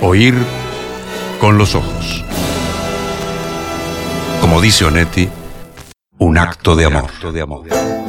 Oír con los ojos. Como dice Onetti, un acto de amor.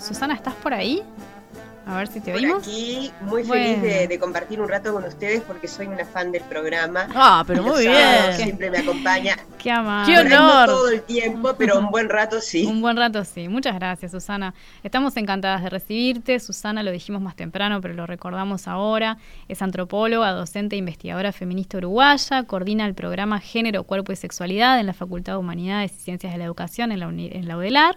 Susana, ¿estás por ahí? A ver si te Por aquí, muy feliz de, compartir un rato con ustedes porque soy una fan del programa. Ah, pero muy bien. Siempre me acompaña. Qué amable. Qué honor. No todo el tiempo, pero un buen rato sí. Un buen rato sí. Muchas gracias, Susana. Estamos encantadas de recibirte. Susana lo dijimos más temprano, pero lo recordamos ahora. Es antropóloga, docente e investigadora feminista uruguaya. Coordina el programa Género, Cuerpo y Sexualidad en la Facultad de Humanidades y Ciencias de la Educación en la, en la UDELAR.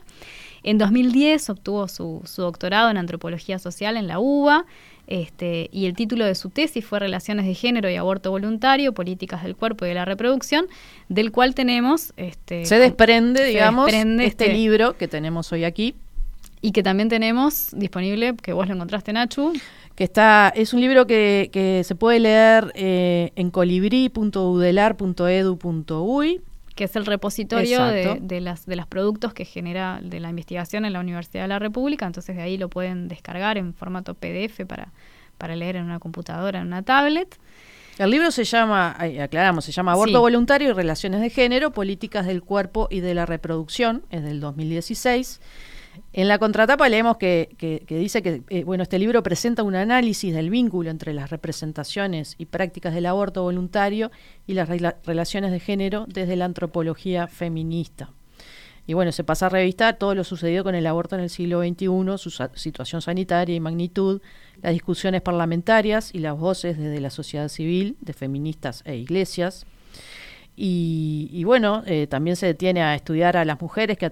En 2010 obtuvo su, doctorado en antropología social en la UBA. Este, y el título de su tesis fue Relaciones de Género y Aborto Voluntario, Políticas del Cuerpo y de la Reproducción, del cual tenemos... Este, se desprende, digamos, este, este, libro que tenemos hoy aquí. Y que también tenemos disponible, que vos lo encontraste, Nachu. Que está, es un libro que, se puede leer eh, en colibrí.udelar.edu.uy que es el repositorio de, de, las, de los productos que genera de la investigación en la Universidad de la República, entonces de ahí lo pueden descargar en formato PDF para, para leer en una computadora, en una tablet. El libro se llama, aclaramos, se llama Aborto Voluntario y Relaciones de Género, Políticas del Cuerpo y de la Reproducción, es del 2016. En la contratapa leemos que, dice que eh, bueno, este libro presenta un análisis del vínculo entre las representaciones y prácticas del aborto voluntario y las relaciones de género desde la antropología feminista. Y bueno, se pasa a revistar todo lo sucedido con el aborto en el siglo XXI, su situación sanitaria y magnitud, las discusiones parlamentarias y las voces desde la sociedad civil, de feministas e iglesias. Y, bueno, eh, también se detiene a estudiar a las mujeres que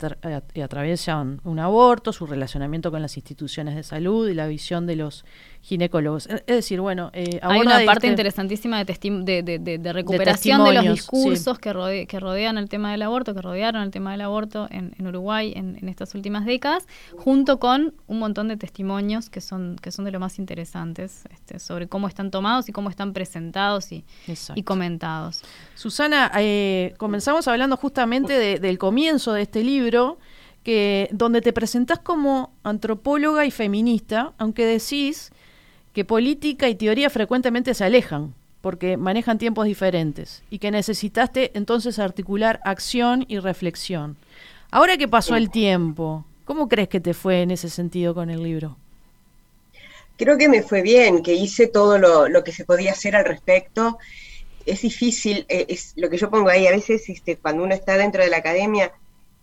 atraviesan un aborto, su relacionamiento con las instituciones de salud y la visión de los ginecólogos. Es decir, bueno, eh, hay una parte interesantísima de, de, de, recuperación de, los discursos que, que rodean el tema del aborto, que rodearon el tema del aborto en, Uruguay en, estas últimas décadas, junto con un montón de testimonios que son, que son de lo más interesantes este, sobre cómo están tomados y cómo están presentados y, y comentados. Susana, eh, comenzamos hablando justamente del comienzo de este libro que donde te presentás como antropóloga y feminista, aunque decís que política y teoría frecuentemente se alejan porque manejan tiempos diferentes y que necesitaste entonces articular acción y reflexión. Ahora que pasó el tiempo, ¿cómo crees que te fue en ese sentido con el libro? Creo que me fue bien, que hice todo lo, que se podía hacer al respecto. Es difícil, eh, es lo que yo pongo ahí, a veces este, cuando uno está dentro de la academia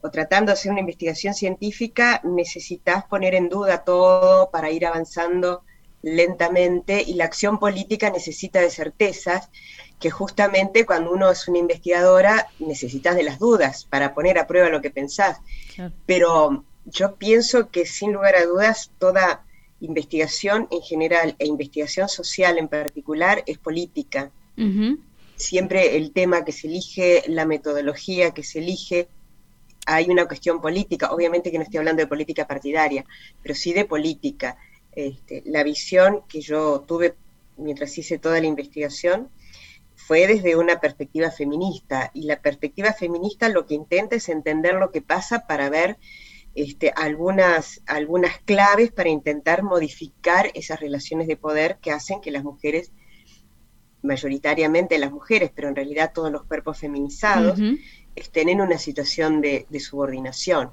o tratando de hacer una investigación científica, necesitas poner en duda todo para ir avanzando lentamente y la acción política necesita de certezas que justamente cuando uno es una investigadora necesitas de las dudas para poner a prueba lo que pensás. Pero yo pienso que sin lugar a dudas toda investigación en general e investigación social en particular es política. Siempre el tema que se elige, la metodología que se elige, hay una cuestión política, obviamente que no estoy hablando de política partidaria, pero sí de política. Este, la visión que yo tuve mientras hice toda la investigación fue desde una perspectiva feminista y la perspectiva feminista lo que intenta es entender lo que pasa para ver este, algunas, algunas claves para intentar modificar esas relaciones de poder que hacen que las mujeres, mayoritariamente las mujeres, pero en realidad todos los cuerpos feminizados, estén en una situación de, subordinación.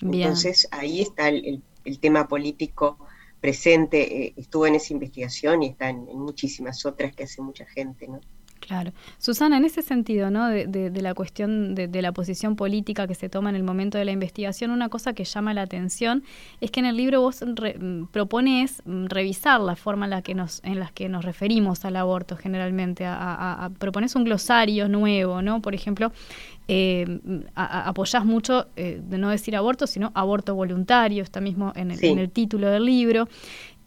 Entonces ahí está el tema político presente, eh, estuvo en esa investigación y está en, muchísimas otras que hace mucha gente, ¿no? Claro. Susana, en ese sentido, ¿no? De, la cuestión de, la posición política que se toma en el momento de la investigación, una cosa que llama la atención es que en el libro vos mm, propones mm, revisar la forma en la que nos, en la que nos referimos al aborto generalmente, a, propones un glosario nuevo, ¿no? Por ejemplo, eh, apoyás mucho, eh, de no decir aborto, sino aborto voluntario, está mismo en el, en el título del libro.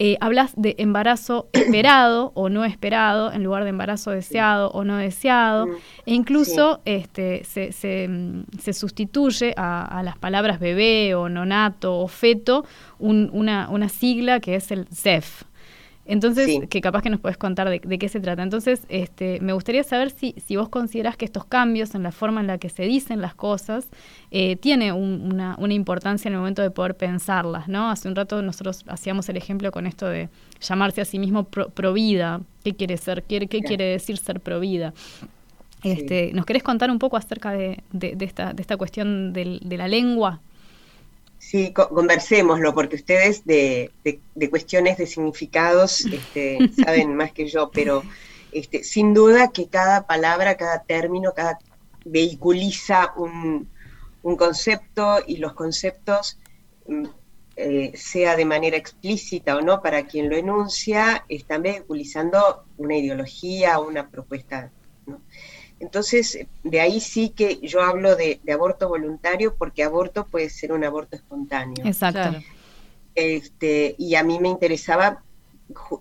Eh, hablas de embarazo esperado o no esperado en lugar de embarazo deseado o no deseado. Mm, e incluso este, se, mm, se, sustituye a, las palabras bebé o nonato o feto una, una sigla que es el ZEF. Entonces, que capaz que nos puedes contar de, qué se trata. Entonces, este, me gustaría saber si, si vos considerás que estos cambios en la forma en la que se dicen las cosas eh, tiene una, una, importancia en el momento de poder pensarlas, ¿no? Hace un rato nosotros hacíamos el ejemplo con esto de llamarse a sí mismo provida. ¿Qué quiere ser? ¿Qué, qué quiere decir ser provida? Este, ¿Nos querés contar un poco acerca de, de, esta, de esta cuestión de la lengua? Sí, conversémoslo, porque ustedes de, cuestiones de significados este, saben más que yo, pero este, sin duda que cada palabra, cada término, cada vehiculiza un, concepto y los conceptos, mm, eh, sea de manera explícita o no, para quien lo enuncia, están vehiculizando una ideología, una propuesta. ¿no? Entonces, de ahí sí que yo hablo de, aborto voluntario porque aborto puede ser un aborto espontáneo. Exacto. Este, y a mí me interesaba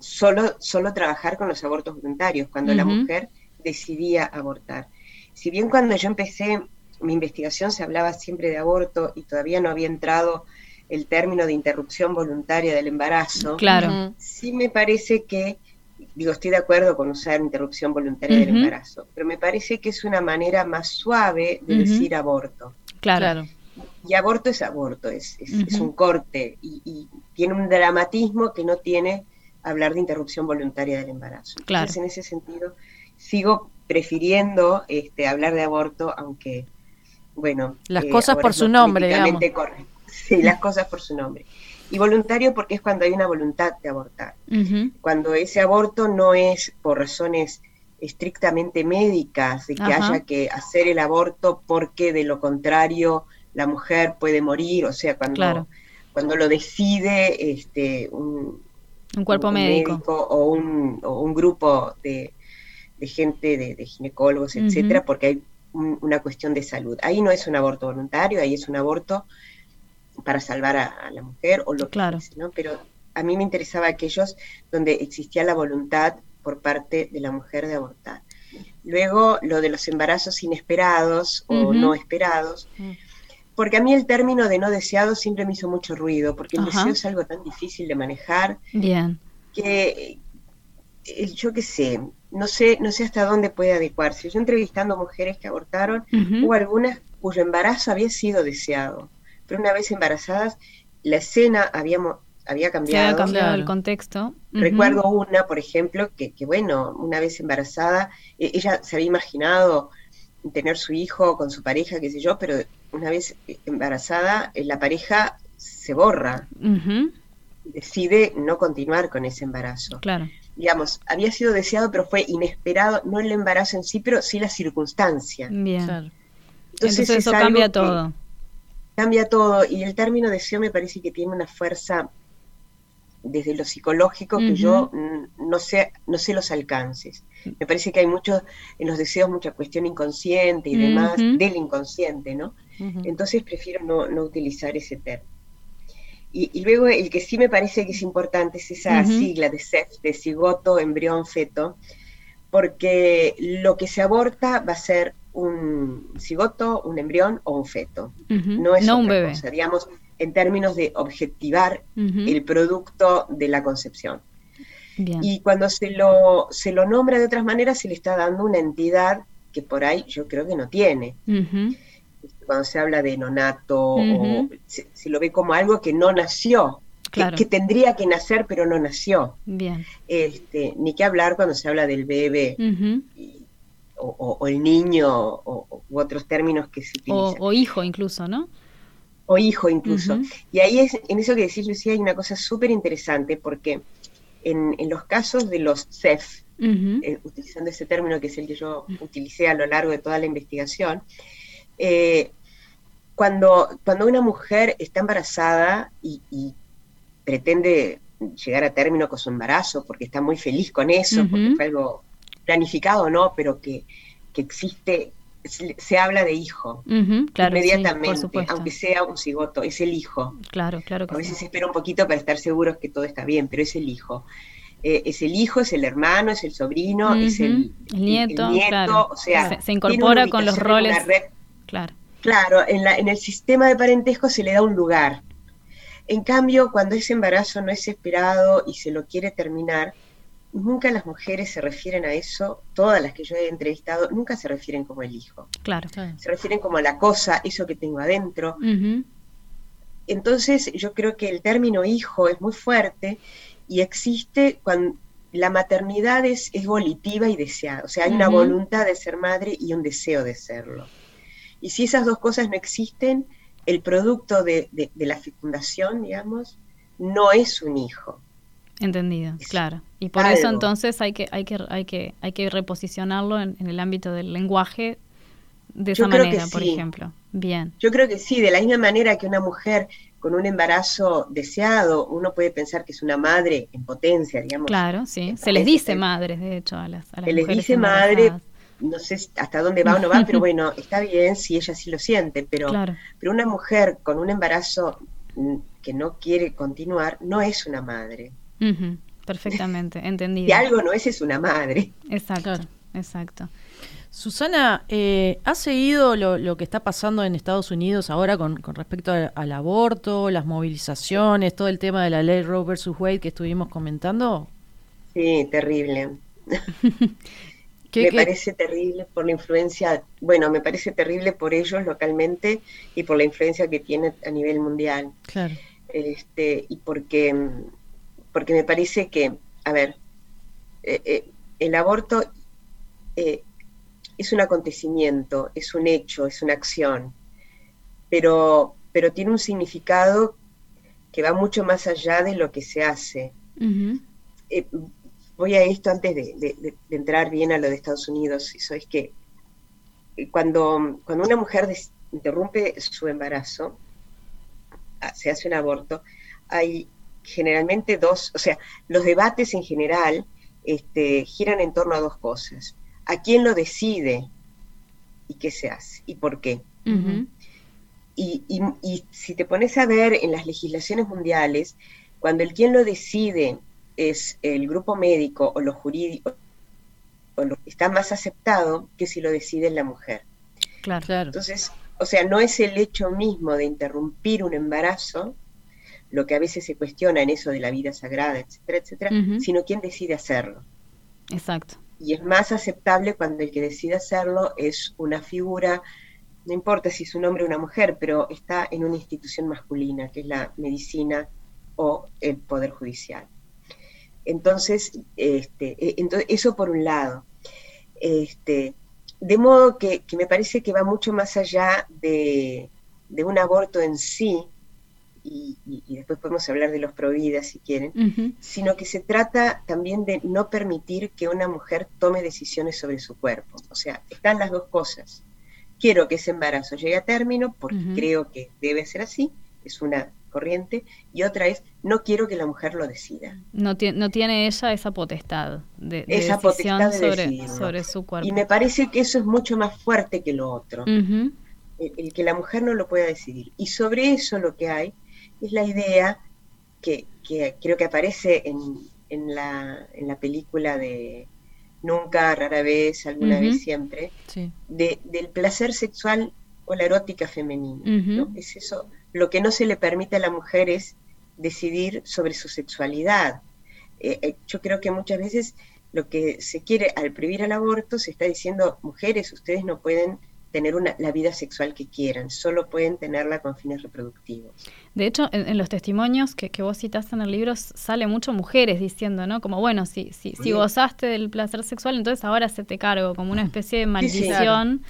solo, solo trabajar con los abortos voluntarios, cuando la mujer decidía abortar. Si bien cuando yo empecé mi investigación se hablaba siempre de aborto y todavía no había entrado el término de interrupción voluntaria del embarazo, claro. sí me parece que digo, estoy de acuerdo con usar interrupción voluntaria del embarazo, pero me parece que es una manera más suave de decir aborto. Claro. Y aborto es aborto, es, un corte y, tiene un dramatismo que no tiene hablar de interrupción voluntaria del embarazo. Claro. Entonces, en ese sentido, sigo prefiriendo este, hablar de aborto, aunque, bueno... Las eh, cosas por su nombre, digamos. Sí, las cosas por su nombre. Y voluntario porque es cuando hay una voluntad de abortar. Cuando ese aborto no es por razones estrictamente médicas, de que haya que hacer el aborto porque de lo contrario la mujer puede morir, o sea, cuando, cuando lo decide este, un, un cuerpo médico. o, un, o un grupo de, gente, de, ginecólogos, etcétera, porque hay una cuestión de salud. Ahí no es un aborto voluntario, ahí es un aborto para salvar a, la mujer o lo claro. que ¿no? Pero a mí me interesaba aquellos donde existía la voluntad por parte de la mujer de abortar. Luego, lo de los embarazos inesperados o no esperados, mm. porque a mí el término de no deseado siempre me hizo mucho ruido, porque el deseo es algo tan difícil de manejar. Bien. Que eh, yo qué sé, no sé, no sé hasta dónde puede adecuarse. Yo entrevistando mujeres que abortaron, hubo algunas cuyo embarazo había sido deseado pero una vez embarazadas, la escena habíamos, había cambiado. había cambiado el contexto. Recuerdo una, por ejemplo, que, bueno, una vez embarazada, e, ella se había imaginado tener su hijo con su pareja, qué sé yo, pero una vez embarazada, eh, la pareja se borra. Decide no continuar con ese embarazo. Claro. Digamos, había sido deseado, pero fue inesperado, no el embarazo en sí, pero sí la circunstancia. Bien. Entonces, eso cambia todo cambia todo y el término deseo me parece que tiene una fuerza desde lo psicológico que yo no sé, no sé los alcances. Me parece que hay mucho, en los deseos, mucha cuestión inconsciente y demás, del inconsciente, ¿no? Entonces prefiero no, no, utilizar ese término. Y, luego el que sí me parece que es importante es esa sigla de CEF, de cigoto, embrión, feto, porque lo que se aborta va a ser un cigoto, un embrión o un feto. No es un bebé. digamos, en términos de objetivar el producto de la concepción. Y cuando se lo, se lo nombra de otras maneras, se le está dando una entidad que por ahí yo creo que no tiene. Cuando se habla de nonato, o se, lo ve como algo que no nació, que, tendría que nacer, pero no nació. Bien. Este, ni que hablar cuando se habla del bebé o, el niño o, u otros términos que se utilizan. O, hijo incluso, ¿no? O hijo incluso. Y ahí es, en eso que decís, Lucía, hay una cosa súper interesante porque en, los casos de los CEF, eh, utilizando ese término que es el que yo utilicé a lo largo de toda la investigación, eh, cuando, cuando una mujer está embarazada y, pretende llegar a término con su embarazo, porque está muy feliz con eso, porque fue algo planificado no, pero que, existe se, habla de hijo inmediatamente, aunque sea un cigoto, es el hijo. Claro, claro. a veces se espera un poquito para estar seguros que todo está bien, pero es el hijo. Eh, es el hijo, es el hermano, es el sobrino, es el, nieto, o sea, se, incorpora con los roles. claro. Claro, en, la, en el sistema de parentesco se le da un lugar. En cambio, cuando ese embarazo no es esperado y se lo quiere terminar, nunca las mujeres se refieren a eso, todas las que yo he entrevistado, nunca se refieren como el hijo. Claro. Se refieren como a la cosa, eso que tengo adentro. Entonces, yo creo que el término hijo es muy fuerte y existe cuando la maternidad es, es volitiva y deseada. O sea, hay una voluntad de ser madre y un deseo de serlo. Y si esas dos cosas no existen, el producto de, de, la fecundación, digamos, no es un hijo. Entendido, claro. Y por eso entonces hay que, hay que, hay que, hay que reposicionarlo en, el ámbito del lenguaje de esa manera, por ejemplo. Bien. Yo creo que sí, de la misma manera que una mujer con un embarazo deseado, uno puede pensar que es una madre en potencia, digamos. Claro, sí. Se les dice madres, de hecho, a las, a las Se les dice madre no sé hasta dónde va o no va, pero bueno, está bien si ella sí lo siente, pero, pero una mujer con un embarazo mm, que no quiere continuar no es una madre. Perfectamente, entendido. Si algo no es, es una madre. Exacto, exacto. Susana, eh, ¿has seguido lo, que está pasando en Estados Unidos ahora con, respecto al, aborto, las movilizaciones, todo el tema de la ley Roe versus Wade que estuvimos comentando? Sí, terrible. me parece terrible por la influencia, bueno, me parece terrible por ellos localmente y por la influencia que tiene a nivel mundial. Claro. Este, y porque, porque me parece que, a ver, eh, eh, el aborto eh, es un acontecimiento, es un hecho, es una acción, pero, pero tiene un significado que va mucho más allá de lo que se hace. Voy a esto antes de, entrar bien a lo de Estados Unidos, eso es que cuando, cuando una mujer interrumpe su embarazo, ah, se hace un aborto, hay generalmente dos, o sea, los debates en general este, giran en torno a dos cosas. ¿A quién lo decide y qué se hace y por qué? y, y, si te pones a ver en las legislaciones mundiales, cuando el quien lo decide es el grupo médico o lo jurídico o lo, está más aceptado que si lo decide la mujer. Claro, claro. Entonces, o sea, no es el hecho mismo de interrumpir un embarazo, lo que a veces se cuestiona en eso de la vida sagrada, etcétera, etcétera, sino quién decide hacerlo. Exacto. Y es más aceptable cuando el que decide hacerlo es una figura, no importa si es un hombre o una mujer, pero está en una institución masculina, que es la medicina o el poder judicial. Entonces, este, e, entonces eso por un lado. Este, de modo que, me parece que va mucho más allá de, un aborto en sí, y, después podemos hablar de los providas si quieren, sino que se trata también de no permitir que una mujer tome decisiones sobre su cuerpo. O sea, están las dos cosas. Quiero que ese embarazo llegue a término porque creo que debe ser así, es una corriente, y otra es, no quiero que la mujer lo decida. No, no tiene ella esa potestad de, esa decisión sobre, su cuerpo. Y me parece que eso es mucho más fuerte que lo otro, el, que la mujer no lo pueda decidir. Y sobre eso lo que hay es la idea que, creo que aparece en, en, la, en la película de Nunca, rara vez, alguna vez, siempre, de, del placer sexual o la erótica femenina. ¿no? Es eso lo que no se le permite a la mujer es decidir sobre su sexualidad. Eh, eh, yo creo que muchas veces lo que se quiere al prohibir el aborto se está diciendo, mujeres, ustedes no pueden tener una, la vida sexual que quieran, solo pueden tenerla con fines reproductivos. De hecho, en, los testimonios que, vos citaste en el libro sale mucho mujeres diciendo, ¿no? Como, bueno, si, si, si gozaste del placer sexual, entonces ahora se te cargo, como una especie de maldición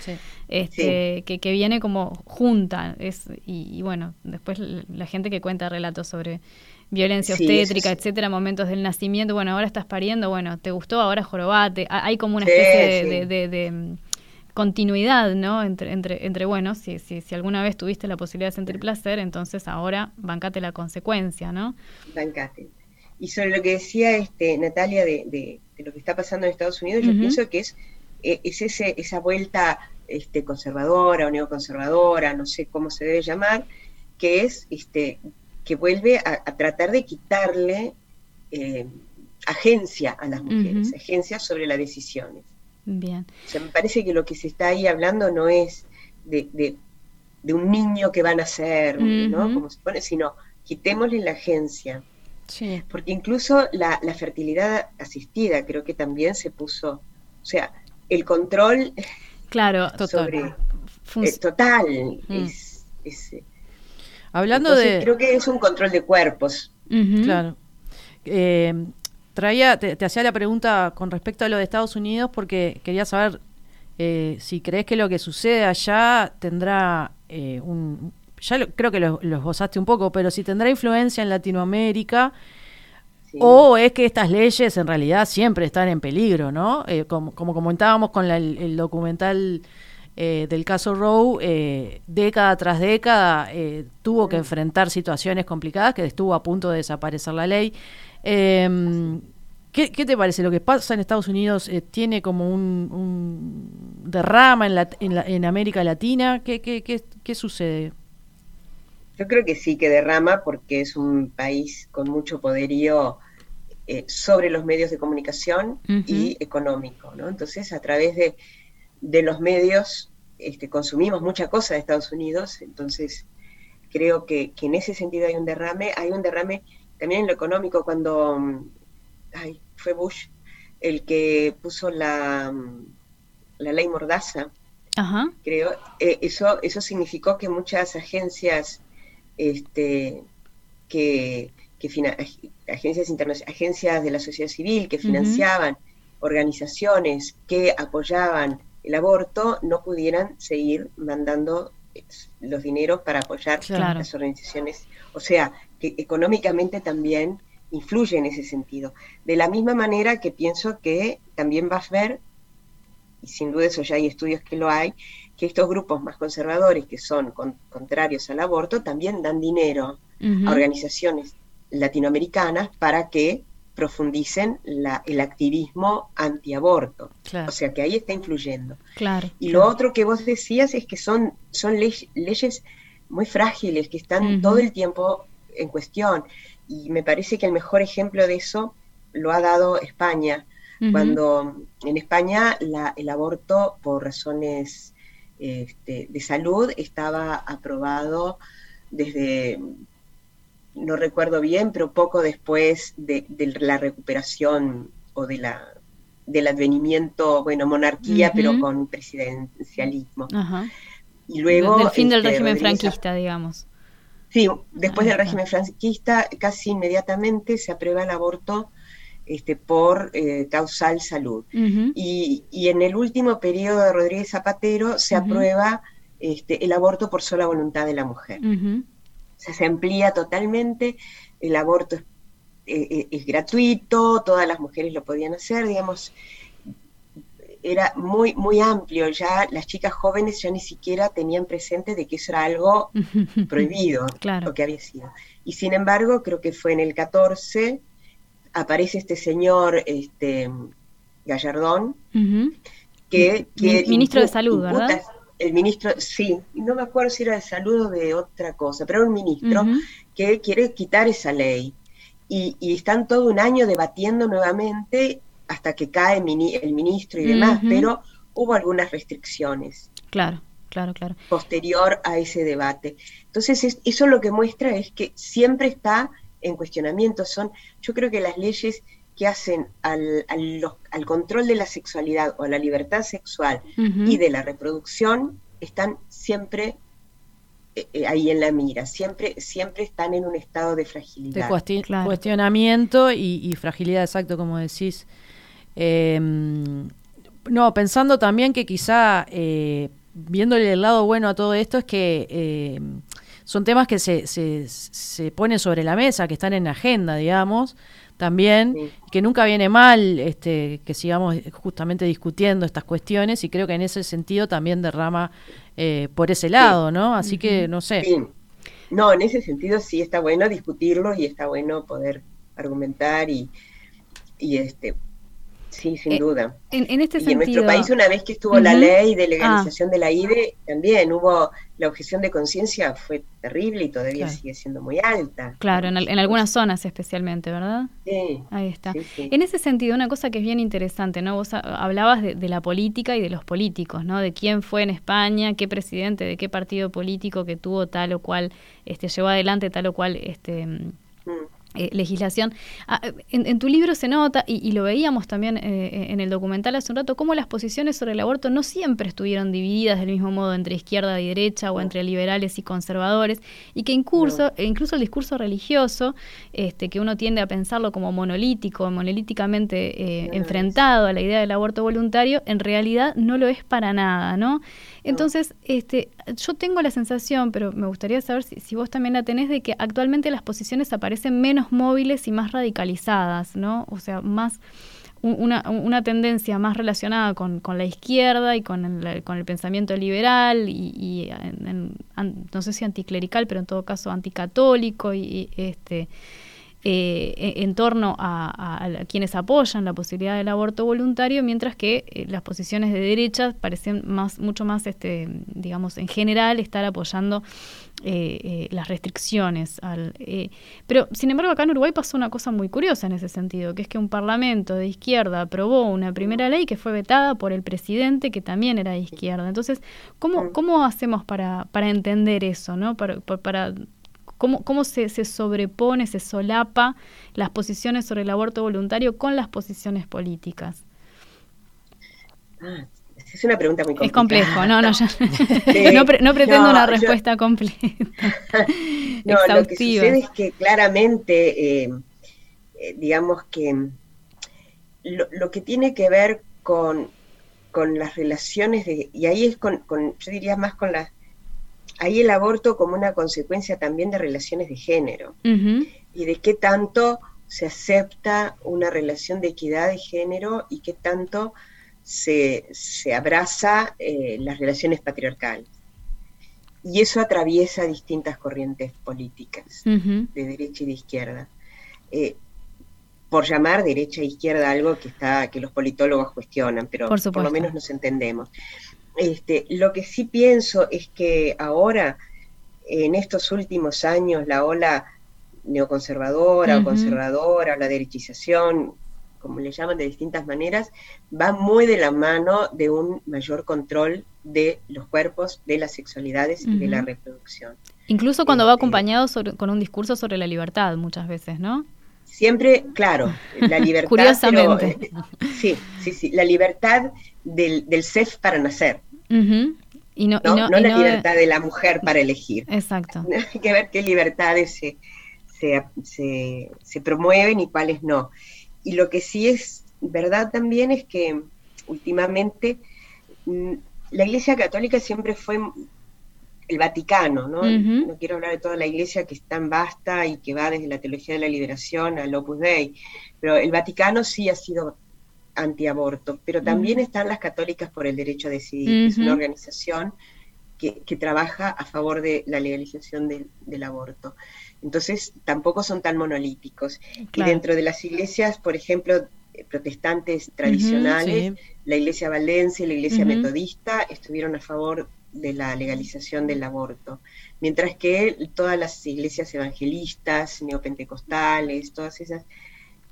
Este, que, que, viene como junta. Es, y, bueno, después la gente que cuenta relatos sobre violencia obstétrica, etcétera, momentos del nacimiento, bueno, ahora estás pariendo, bueno, te gustó, ahora jorobate. Hay como una especie de continuidad, ¿no? Entre, entre, entre bueno, si, si, si alguna vez tuviste la posibilidad de sentir placer, entonces ahora bancate la consecuencia, ¿no? Bancate. Y sobre lo que decía este, Natalia de, de, lo que está pasando en Estados Unidos, yo pienso que es, eh, es ese, esa vuelta este, conservadora o neoconservadora, no sé cómo se debe llamar, que es este, que vuelve a, tratar de quitarle eh, agencia a las mujeres, agencia sobre las decisiones. Bien. O sea, me parece que lo que se está ahí hablando no es de, un niño que van a ser, ¿no? Como se pone, sino quitémosle la agencia. Sí. Porque incluso la, fertilidad asistida creo que también se puso, o sea, el control claro, total. Eh, total mm. es, eh, Hablando de... Creo que es un control de cuerpos. Claro. Eh, traía, te, hacía la pregunta con respecto a lo de Estados Unidos porque quería saber eh, si crees que lo que sucede allá tendrá eh, un... Ya creo que lo, esbozaste un poco, pero si tendrá influencia en Latinoamérica o es que estas leyes en realidad siempre están en peligro, ¿no? como, comentábamos con el, documental del caso Roe, década tras década tuvo que enfrentar situaciones complicadas que estuvo a punto de desaparecer la ley. Eh, ¿qué, te parece? ¿Lo que pasa en Estados Unidos eh, tiene como un, derrama en, en, América Latina? ¿Qué, qué, sucede? Yo creo que sí que derrama porque es un país con mucho poderío eh, sobre los medios de comunicación y económico, ¿no? Entonces, a través de, de los medios este, consumimos mucha cosa de Estados Unidos, entonces creo que, que, en ese sentido hay un derrame, hay un derrame también en lo económico, cuando mm, ay, fue Bush el que puso la, mm, la ley Mordaza, creo, eh, eso, eso significó que muchas agencias este, que, agencias internacionales, agencias de la sociedad civil que financiaban organizaciones que apoyaban el aborto no pudieran seguir mandando eh, los dineros para apoyar las organizaciones. O sea, que económicamente también influye en ese sentido. De la misma manera que pienso que también vas a ver, y sin duda eso ya hay estudios que lo hay, que estos grupos más conservadores, que son contrarios al aborto, también dan dinero a organizaciones latinoamericanas para que profundicen el activismo antiaborto. O sea que ahí está influyendo. Claro, y lo otro que vos decías es que son, son leyes muy frágiles, que están todo el tiempo en cuestión. Y me parece que el mejor ejemplo de eso lo ha dado España, cuando en España el aborto por razones este, de salud estaba aprobado desde, no recuerdo bien, pero poco después de, la recuperación o de la del advenimiento, bueno, monarquía, pero con presidencialismo. Y luego... Del fin del este, régimen franquista, digamos. Sí, después del régimen franquista, casi inmediatamente se aprueba el aborto este, por eh, causal salud. y, en el último periodo de Rodríguez Zapatero se aprueba este, el aborto por sola voluntad de la mujer. O sea, se amplía totalmente, el aborto es, eh, eh, es gratuito, todas las mujeres lo podían hacer, digamos, era muy, muy amplio, ya las chicas jóvenes ya ni siquiera tenían presente de que eso era algo prohibido, lo que había sido. Y sin embargo, creo que fue en el 14, aparece este señor este, Gallardón, que, Ministro de Salud, ¿verdad? El ministro, sí, no me acuerdo si era de salud o de otra cosa, pero era un ministro que quiere quitar esa ley. Y, y, están todo un año debatiendo nuevamente hasta que cae el ministro y demás, pero hubo algunas restricciones. Claro, claro, claro. Posterior a ese debate. Entonces, eso lo que muestra es que siempre está en cuestionamiento. Son, yo creo que las leyes que hacen al, al, control de la sexualidad o a la libertad sexual y de la reproducción están siempre eh, eh, ahí en la mira, siempre, siempre están en un estado de fragilidad. De cuestionamiento y, y, fragilidad, exacto, como decís. Em, no, pensando también que quizá, eh, viéndole el lado bueno a todo esto, es que em, son temas que se, se, se, ponen sobre la mesa, que están en agenda, digamos, también, que nunca viene mal este, que sigamos justamente discutiendo estas cuestiones y creo que en ese sentido también derrama eh, por ese lado, ¿no? Así que, no sé. No, en ese sentido sí está bueno discutirlo y está bueno poder argumentar y, y este Sí, sin duda. En, este y en nuestro país, una vez que estuvo la ley de legalización ah. de la IDE, también hubo la objeción de conciencia, fue terrible y todavía sigue siendo muy alta. Claro, en, algunas zonas especialmente, ¿verdad? Sí. Ahí está. En ese sentido, una cosa que es bien interesante, ¿no? Vos hablabas de, la política y de los políticos, ¿no? De quién fue en España, qué presidente, de qué partido político que tuvo tal o cual, este, llevó adelante tal o cual, este. Eh, legislación. Ah, en, tu libro se nota, y, lo veíamos también eh, en el documental hace un rato, cómo las posiciones sobre el aborto no siempre estuvieron divididas del mismo modo entre izquierda y derecha o entre liberales y conservadores, y que incluso, incluso el discurso religioso, este, que uno tiende a pensarlo como monolítico, monolíticamente eh, enfrentado a la idea del aborto voluntario, en realidad no lo es para nada, ¿no? Entonces, este, yo tengo la sensación, pero me gustaría saber si, vos también la tenés, de que actualmente las posiciones aparecen menos móviles y más radicalizadas, ¿no? O sea, más una, una tendencia más relacionada con, la izquierda y con el, con el pensamiento liberal y, no sé si anticlerical, pero en todo caso anticatólico y este eh, e, en torno a, quienes apoyan la posibilidad del aborto voluntario, mientras que eh, las posiciones de derecha parecen más, mucho más, este, digamos, en general estar apoyando eh, las restricciones. Al, pero, sin embargo, acá en Uruguay pasó una cosa muy curiosa en ese sentido, que es que un parlamento de izquierda aprobó una primera ley que fue vetada por el presidente, que también era de izquierda. Entonces, ¿cómo, cómo hacemos para, para entender eso, no? para, para cómo, cómo se, se, sobrepone, se solapa las posiciones sobre el aborto voluntario con las posiciones políticas. Ah, es una pregunta muy compleja. Es complejo, no, no, no, pretendo una respuesta completa. no, lo que sucede es que claramente, eh, eh, digamos que lo, que tiene que ver con, con las relaciones de, y ahí es con, con, yo diría más con las ahí el aborto como una consecuencia también de relaciones de género y de qué tanto se acepta una relación de equidad de género y qué tanto se, abraza eh, las relaciones patriarcales. Y eso atraviesa distintas corrientes políticas, de derecha y de izquierda. Eh, por llamar derecha e izquierda algo que está que los politólogos cuestionan, pero por lo menos nos entendemos. Este, lo que sí pienso es que ahora, en estos últimos años, la ola neoconservadora o conservadora, la derechización, como le llaman de distintas maneras, va muy de la mano de un mayor control de los cuerpos, de las sexualidades y de la reproducción. Incluso cuando va este, acompañado con un discurso sobre la libertad muchas veces, ¿no? Siempre, claro, la libertad. Curiosamente. Eh, sí, sí, sí, la libertad del, del CEF para nacer. y no, no, la libertad de la mujer para elegir. Exacto. Hay que ver qué libertades se, se, se, promueven y cuáles no. Y lo que sí es verdad también es que últimamente mm, la Iglesia Católica siempre fue el Vaticano, ¿no? No quiero hablar de toda la iglesia que es tan vasta y que va desde la teología de la liberación al Opus Dei, pero el Vaticano sí ha sido antiaborto, pero también están las católicas por el derecho a decidir, es una organización que, trabaja a favor de la legalización del aborto. Entonces, tampoco son tan monolíticos. Y dentro de las iglesias, por ejemplo, protestantes tradicionales, la iglesia Valencia y la iglesia metodista estuvieron a favor de la legalización del aborto, mientras que todas las iglesias evangelistas, neopentecostales, todas esas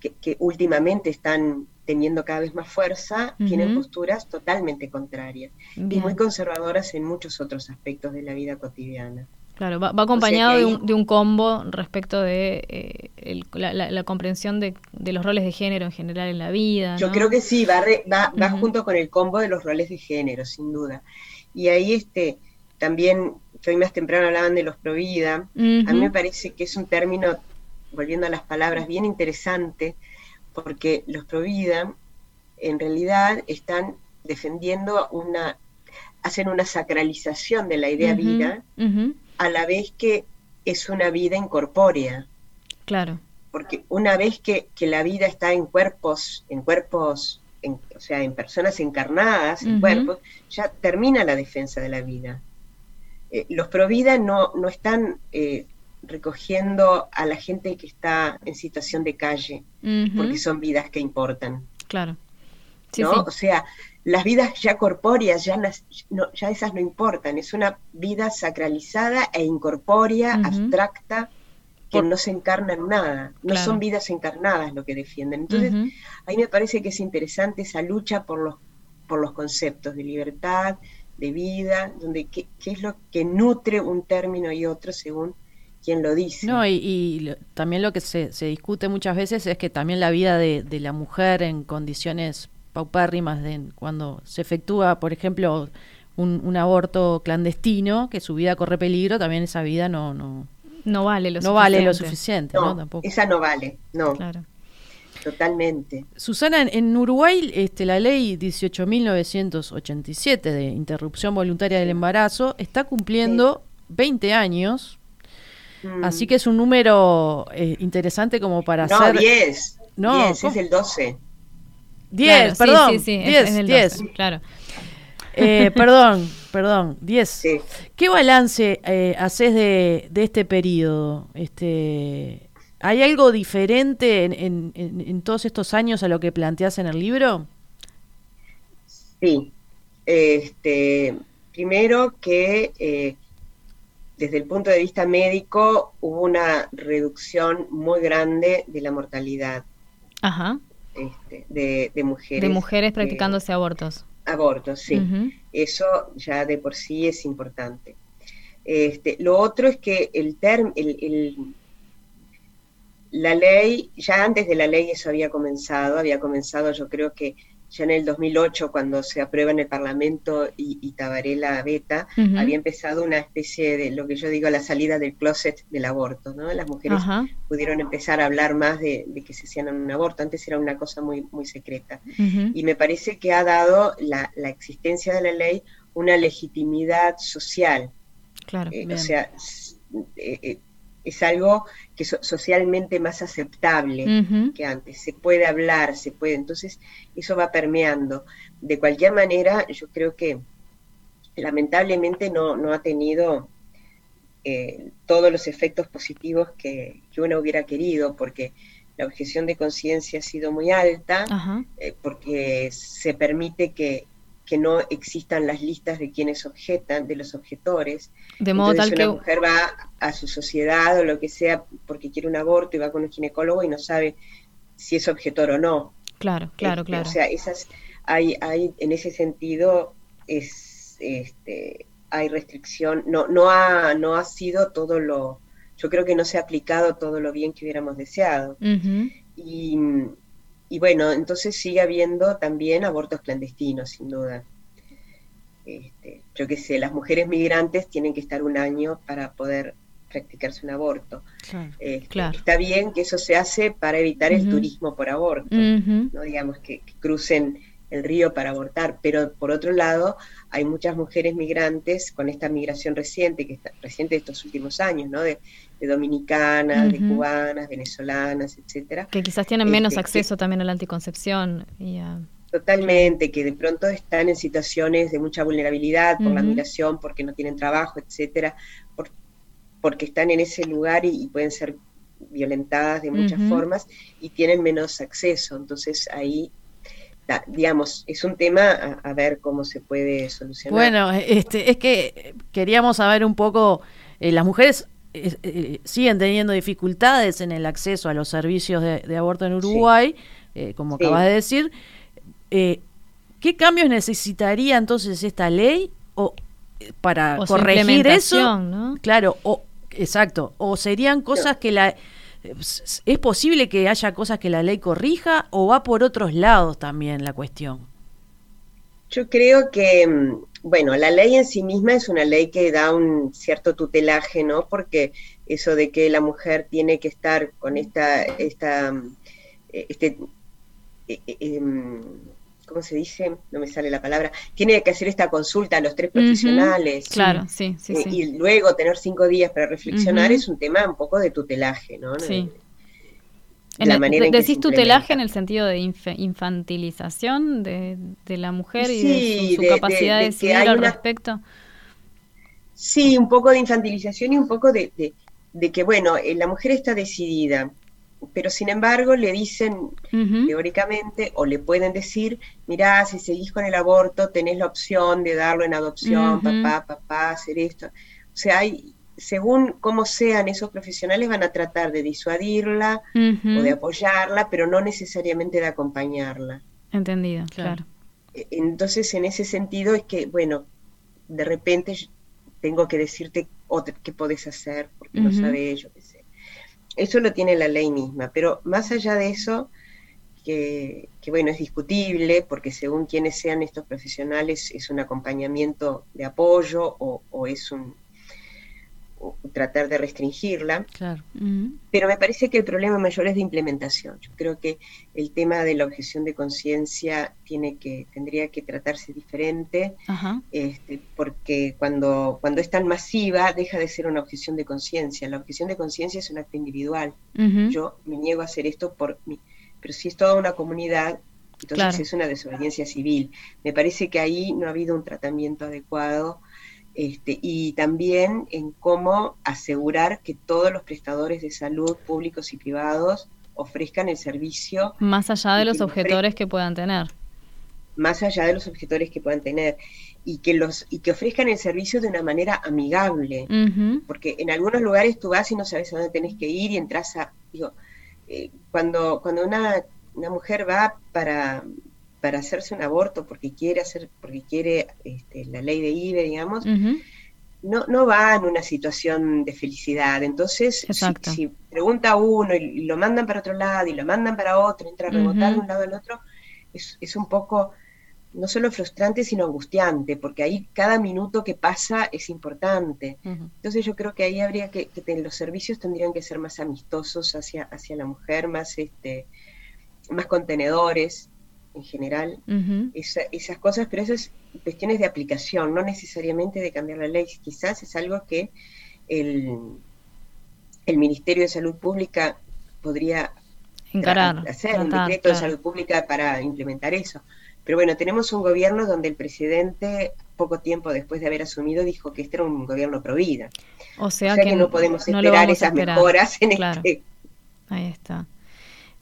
que, últimamente están teniendo cada vez más fuerza, tienen posturas totalmente contrarias y muy conservadoras en muchos otros aspectos de la vida cotidiana. Claro, va, acompañado de, un, combo respecto de eh, la, comprensión de, los roles de género en general en la vida. Yo creo que sí, va, va, junto con el combo de los roles de género, sin duda. Y ahí este, también, que hoy más temprano hablaban de los provida, a mí me parece que es un término, volviendo a las palabras, bien interesante, porque los provida en realidad están defendiendo una, hacen una sacralización de la idea vida, a la vez que es una vida incorpórea. Claro. Porque una vez que, que la vida está en cuerpos, en cuerpos o sea, en personas encarnadas, en cuerpos, ya termina la defensa de la vida. Eh, los provida no, no están eh, recogiendo a la gente que está en situación de calle, porque son vidas que importan. Claro. ¿no? O sea, las vidas ya corpóreas, ya, ya esas no importan, es una vida sacralizada e incorpórea, abstracta, que no se encarna en nada, no son vidas encarnadas lo que defienden. Entonces, a mí me parece que es interesante esa lucha por los, por los conceptos de libertad, de vida, donde qué, es lo que nutre un término y otro según quien lo dice. No, y, también lo que se, se, discute muchas veces es que también la vida de, de la mujer en condiciones paupérrimas, de, cuando se efectúa, por ejemplo, un, un, aborto clandestino, que su vida corre peligro, también esa vida no, no, no vale lo no suficiente. Vale lo suficiente no, Tampoco. Esa no vale, no. Claro. Totalmente. Susana, en Uruguay este, la ley 18.987 de interrupción voluntaria del embarazo está cumpliendo 20 años, mm. así que es un número eh, interesante como para no, hacer... 10. No, 10, es el 12. 10, perdón. Sí, sí, 10, 10. claro. Eh, perdón, perdón, 10. ¿Qué balance eh, haces de, de, este periodo? Este, ¿Hay algo diferente en, en, todos estos años a lo que planteas en el libro? Sí. Este, primero que eh, desde el punto de vista médico hubo una reducción muy grande de la mortalidad Ajá. Este, de, de, mujeres. De mujeres practicándose abortos. Abortos, sí. Eso ya de por sí es importante. Este, lo otro es que el, term, el, la ley, ya antes de la ley eso había comenzado, había comenzado yo creo que ya en el 2008, cuando se aprueba en el Parlamento y, y Tabaré la beta, había empezado una especie de lo que yo digo, la salida del closet del aborto, ¿no? Las mujeres pudieron empezar a hablar más de, que se hacían un aborto, antes era una cosa muy, muy secreta. Y me parece que ha dado la, la, existencia de la ley una legitimidad social. Claro. Eh, o sea, eh, eh, es algo que es socialmente más aceptable que antes. Se puede hablar, se puede. Entonces, eso va permeando. De cualquier manera, yo creo que lamentablemente no, no ha tenido eh, todos los efectos positivos que, uno hubiera querido, porque la objeción de conciencia ha sido muy alta, eh, porque se permite que, que no existan las listas de quienes objetan, de los objetores. De modo tal que una mujer va a su sociedad o lo que sea porque quiere un aborto y va con un ginecólogo y no sabe si es objetor o no. Claro, claro, este, claro. O sea, esas hay hay en ese sentido es este hay restricción, no no ha no ha sido todo lo yo creo que no se ha aplicado todo lo bien que hubiéramos deseado. Y y bueno, entonces sigue habiendo también abortos clandestinos, sin duda. Este, yo qué sé, las mujeres migrantes tienen que estar un año para poder practicarse un aborto. Este, está bien que eso se hace para evitar el turismo por aborto, no digamos que, crucen el río para abortar, pero por otro lado hay muchas mujeres migrantes con esta migración reciente, que está reciente de estos últimos años, ¿no? De, dominicanas, de cubanas, venezolanas, etcétera. Que quizás tienen menos este, acceso también a la anticoncepción y Totalmente, que de pronto están en situaciones de mucha vulnerabilidad por la migración, porque no tienen trabajo, etcétera, porque están en ese lugar y, pueden ser violentadas de muchas formas y tienen menos acceso. Entonces ahí digamos, es un tema a, ver cómo se puede solucionar. Bueno, este, es que queríamos saber un poco, eh, las mujeres eh, eh, siguen teniendo dificultades en el acceso a los servicios de, aborto en Uruguay, como acabas de decir. ¿Qué cambios necesitaría entonces esta ley o para corregir eso? Claro, o exacto, o serían cosas que la ¿Es posible que haya cosas que la ley corrija o va por otros lados también la cuestión? Yo creo que, mm, bueno, la ley en sí misma es una ley que da un cierto tutelaje, ¿no? Porque eso de que la mujer tiene que estar con esta, esta, mm, este, eh, eh, em, ¿cómo se dice? No me sale la palabra, tiene que hacer esta consulta a los tres profesionales. claro, sí, sí, eh, Y luego tener cinco días para reflexionar es un tema un poco de tutelaje, ¿no? Sí. La manera en ¿Decís tutelaje en el sentido de infantilización de, la mujer y de su, capacidad de, decidir al respecto? Sí, un poco de infantilización y un poco de, que, bueno, eh, la mujer está decidida pero sin embargo le dicen teóricamente o le pueden decir, mirá, si seguís con el aborto tenés la opción de darlo en adopción, papá, papá, hacer esto. O sea, hay, según cómo sean esos profesionales van a tratar de disuadirla o de apoyarla, pero no necesariamente de acompañarla. Entendido, claro. E, entonces, en ese sentido es que, bueno, de repente tengo que decirte qué podés hacer, porque no sabe yo qué sé. Eso lo tiene la ley misma, pero más allá de eso, que, bueno, es discutible, porque según quienes sean estos profesionales es un acompañamiento de apoyo o es un, tratar de restringirla. Pero me parece que el problema mayor es de implementación. Yo creo que el tema de la objeción de conciencia tiene que, tendría que tratarse diferente, este, porque cuando, cuando es tan masiva deja de ser una objeción de conciencia. La objeción de conciencia es un acto individual. Yo me niego a hacer esto por mí. Pero si es toda una comunidad, entonces es una desobediencia civil. Me parece que ahí no ha habido un tratamiento adecuado este, y también en cómo asegurar que todos los prestadores de salud, públicos y privados, ofrezcan el servicio. Más allá de los objetores que puedan tener. Más allá de los objetores que puedan tener. Y que, los, y que ofrezcan el servicio de una manera amigable. Porque en algunos lugares tú vas y no sabes a dónde tenés que ir y entras a... Digo, eh, cuando, cuando una, una mujer va para, para hacerse un aborto porque quiere hacer, porque quiere este, la ley de IBE, digamos, no, no va en una situación de felicidad. Entonces, si, pregunta uno y, lo mandan para otro lado y lo mandan para otro, entra a rebotar de un lado al otro, es, es un poco no solo frustrante, sino angustiante, porque ahí cada minuto que pasa es importante. Entonces yo creo que ahí habría que, que los servicios tendrían que ser más amistosos hacia, hacia la mujer, más este, más contenedores, en general, esas cosas, pero eso es cuestiones de aplicación, no necesariamente de cambiar la ley. Quizás es algo que el, el Ministerio de Salud Pública podría Encarar, hacer un decreto de salud pública para implementar eso. Pero bueno, tenemos un gobierno donde el presidente, poco tiempo después de haber asumido, dijo que este era un gobierno pro vida. O sea, que, no podemos esperar esas mejoras en este. Ahí está.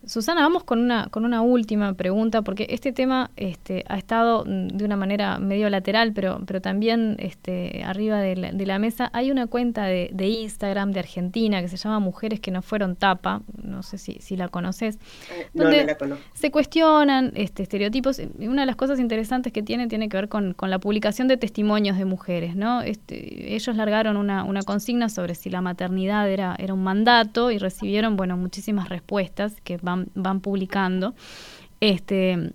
Susana, vamos con una, con una última pregunta, porque este tema este, ha estado de una manera medio lateral, pero, pero también este, arriba de la, mesa. Hay una cuenta de, Instagram de Argentina que se llama Mujeres que no fueron tapa, no sé si, si la conoces, eh, donde se cuestionan este, estereotipos. Una de las cosas interesantes que tiene tiene que ver con, la publicación de testimonios de mujeres. ¿no? Este, ellos largaron una, una consigna sobre si la maternidad era, era un mandato y recibieron bueno, muchísimas respuestas que van van, publicando. Este,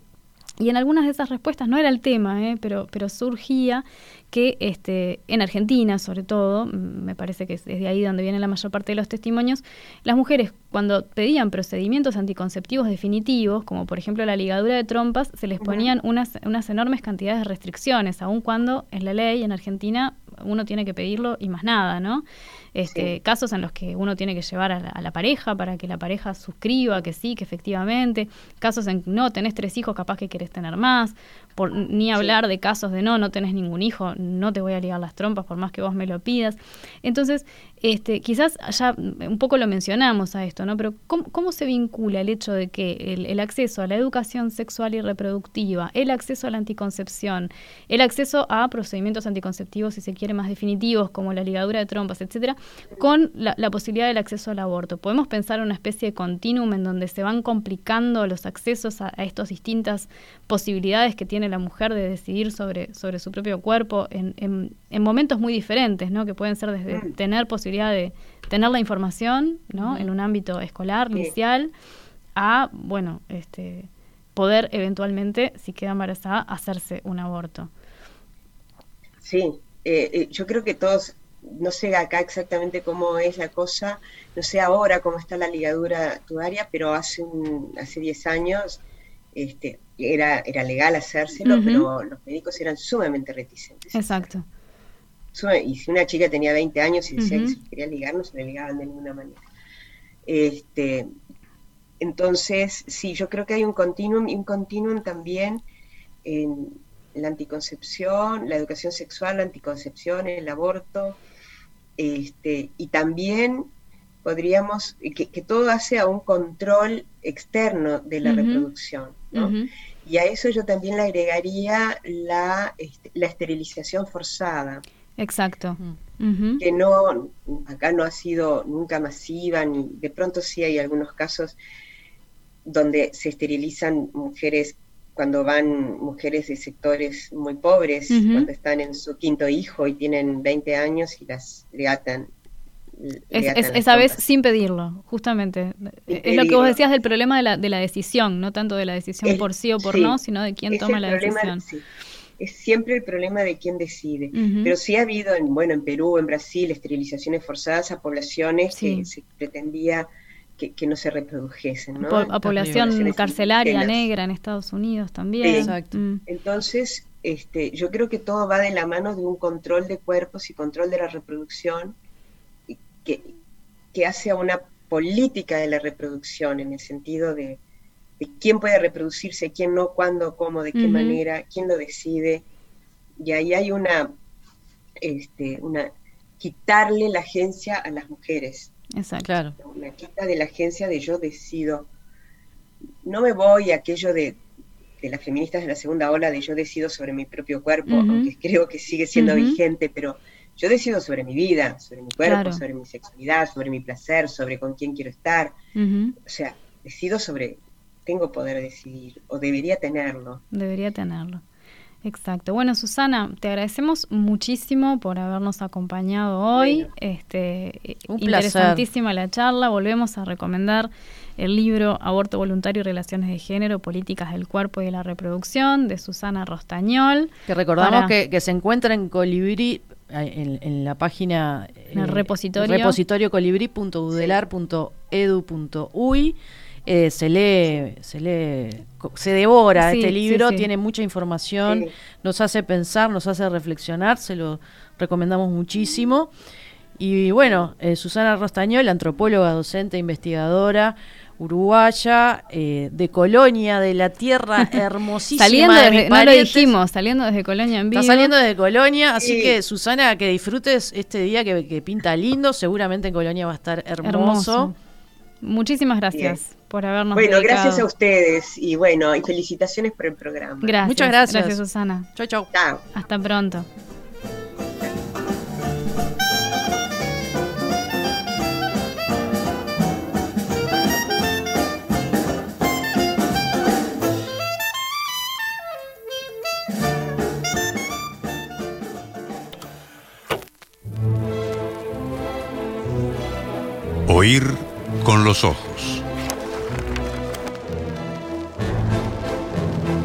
y en algunas de esas respuestas, no era el tema, ¿eh? pero, pero surgía que este, en Argentina, sobre todo, me parece que es desde ahí donde viene la mayor parte de los testimonios, las mujeres cuando pedían procedimientos anticonceptivos definitivos, como por ejemplo la ligadura de trompas, se les ponían unas, unas enormes cantidades de restricciones, aun cuando en la ley en Argentina uno tiene que pedirlo y más nada, ¿no? Este, Casos en los que uno tiene que llevar a la, pareja para que la pareja suscriba que sí, que efectivamente. Casos en que no, tenés tres hijos, capaz que querés tener más. Por, ni hablar de casos de no, no tenés ningún hijo, no te voy a ligar las trompas por más que vos me lo pidas. Entonces, este, quizás ya un poco lo mencionamos a esto, ¿no? Pero ¿cómo, se vincula el hecho de que el, acceso a la educación sexual y reproductiva, el acceso a la anticoncepción, el acceso a procedimientos anticonceptivos, si se quiere, más definitivos, como la ligadura de trompas, etcétera, con la, posibilidad del acceso al aborto? ¿Podemos pensar en una especie de continuum en donde se van complicando los accesos a, estas distintas posibilidades que tiene la mujer de decidir sobre, sobre su propio cuerpo en, en momentos muy diferentes, ¿no? Que pueden ser desde tener posibilidades de tener la información, ¿no? En un ámbito escolar, inicial, a, bueno, este, poder eventualmente, si queda embarazada, hacerse un aborto. Sí, eh, eh, yo creo que todos, no sé acá exactamente cómo es la cosa, no sé ahora cómo está la ligadura tubaria, pero hace un, hace 10 años este, era, era legal hacérselo, pero los médicos eran sumamente reticentes. Exacto. Y si una chica tenía 20 años y decía que se quería ligar, no se le ligaban de ninguna manera. Este, entonces, sí, yo creo que hay un continuum y un continuum también en la anticoncepción, la educación sexual, la anticoncepción, el aborto, este, y también podríamos, que, que todo hace a un control externo de la reproducción. Y a eso yo también le agregaría la, este, la esterilización forzada. Exacto. Que no, acá no ha sido nunca masiva, ni de pronto sí hay algunos casos donde se esterilizan mujeres cuando van mujeres de sectores muy pobres, cuando están en su quinto hijo y tienen 20 años y las le atan. esa vez sin pedirlo, justamente. es lo que vos decías del problema de la, de la decisión, no tanto de la decisión por sí o por no, sino de quién toma la decisión. Es siempre el problema de quién decide. Pero sí ha habido, en, bueno, en Perú, en Brasil, esterilizaciones forzadas a poblaciones que se pretendía que, no se reprodujesen. ¿no? A población carcelaria negra en Estados Unidos también. Exacto. Mm. Entonces, este, yo creo que todo va de la mano de un control de cuerpos y control de la reproducción que, que hace a una política de la reproducción en el sentido de, quién puede reproducirse, quién no, cuándo, cómo, de qué manera, quién lo decide. Y ahí hay una, este, una quitarle la agencia a las mujeres. Exacto. Claro. Una quita de la agencia de yo decido. No me voy a aquello de, las feministas de la segunda ola de yo decido sobre mi propio cuerpo, aunque creo que sigue siendo vigente, pero yo decido sobre mi vida, sobre mi cuerpo, sobre mi sexualidad, sobre mi placer, sobre con quién quiero estar. O sea, decido sobre, tengo poder decidir, o debería tenerlo. Debería tenerlo. Exacto. Bueno, Susana, te agradecemos muchísimo por habernos acompañado hoy. Este, interesantísima la charla. Volvemos a recomendar el libro Aborto Voluntario y Relaciones de Género, Políticas del Cuerpo y de la Reproducción, de Susana Rostañol. Que recordamos que, se encuentra en Colibrí, en, en la página... En el repositorio. repositorio colibrí.udelar.edu.uy. Eh, se lee, se lee, se devora este libro, tiene mucha información, nos hace pensar, nos hace reflexionar, se lo recomendamos muchísimo. Y bueno, eh, Susana Rostañol, antropóloga, docente, investigadora, uruguaya, eh, de Colonia, de la tierra hermosísima. saliendo desde, no lo dijimos, saliendo desde Colonia en vivo. Está saliendo desde Colonia, así que Susana, que disfrutes este día que, pinta lindo, seguramente en Colonia va a estar hermoso. Muchísimas gracias por habernos Bueno, gracias a ustedes y bueno, y felicitaciones por el programa. Gracias. Muchas gracias. Gracias, Susana. Chau, chau. Chao. Hasta pronto. Oír con los ojos.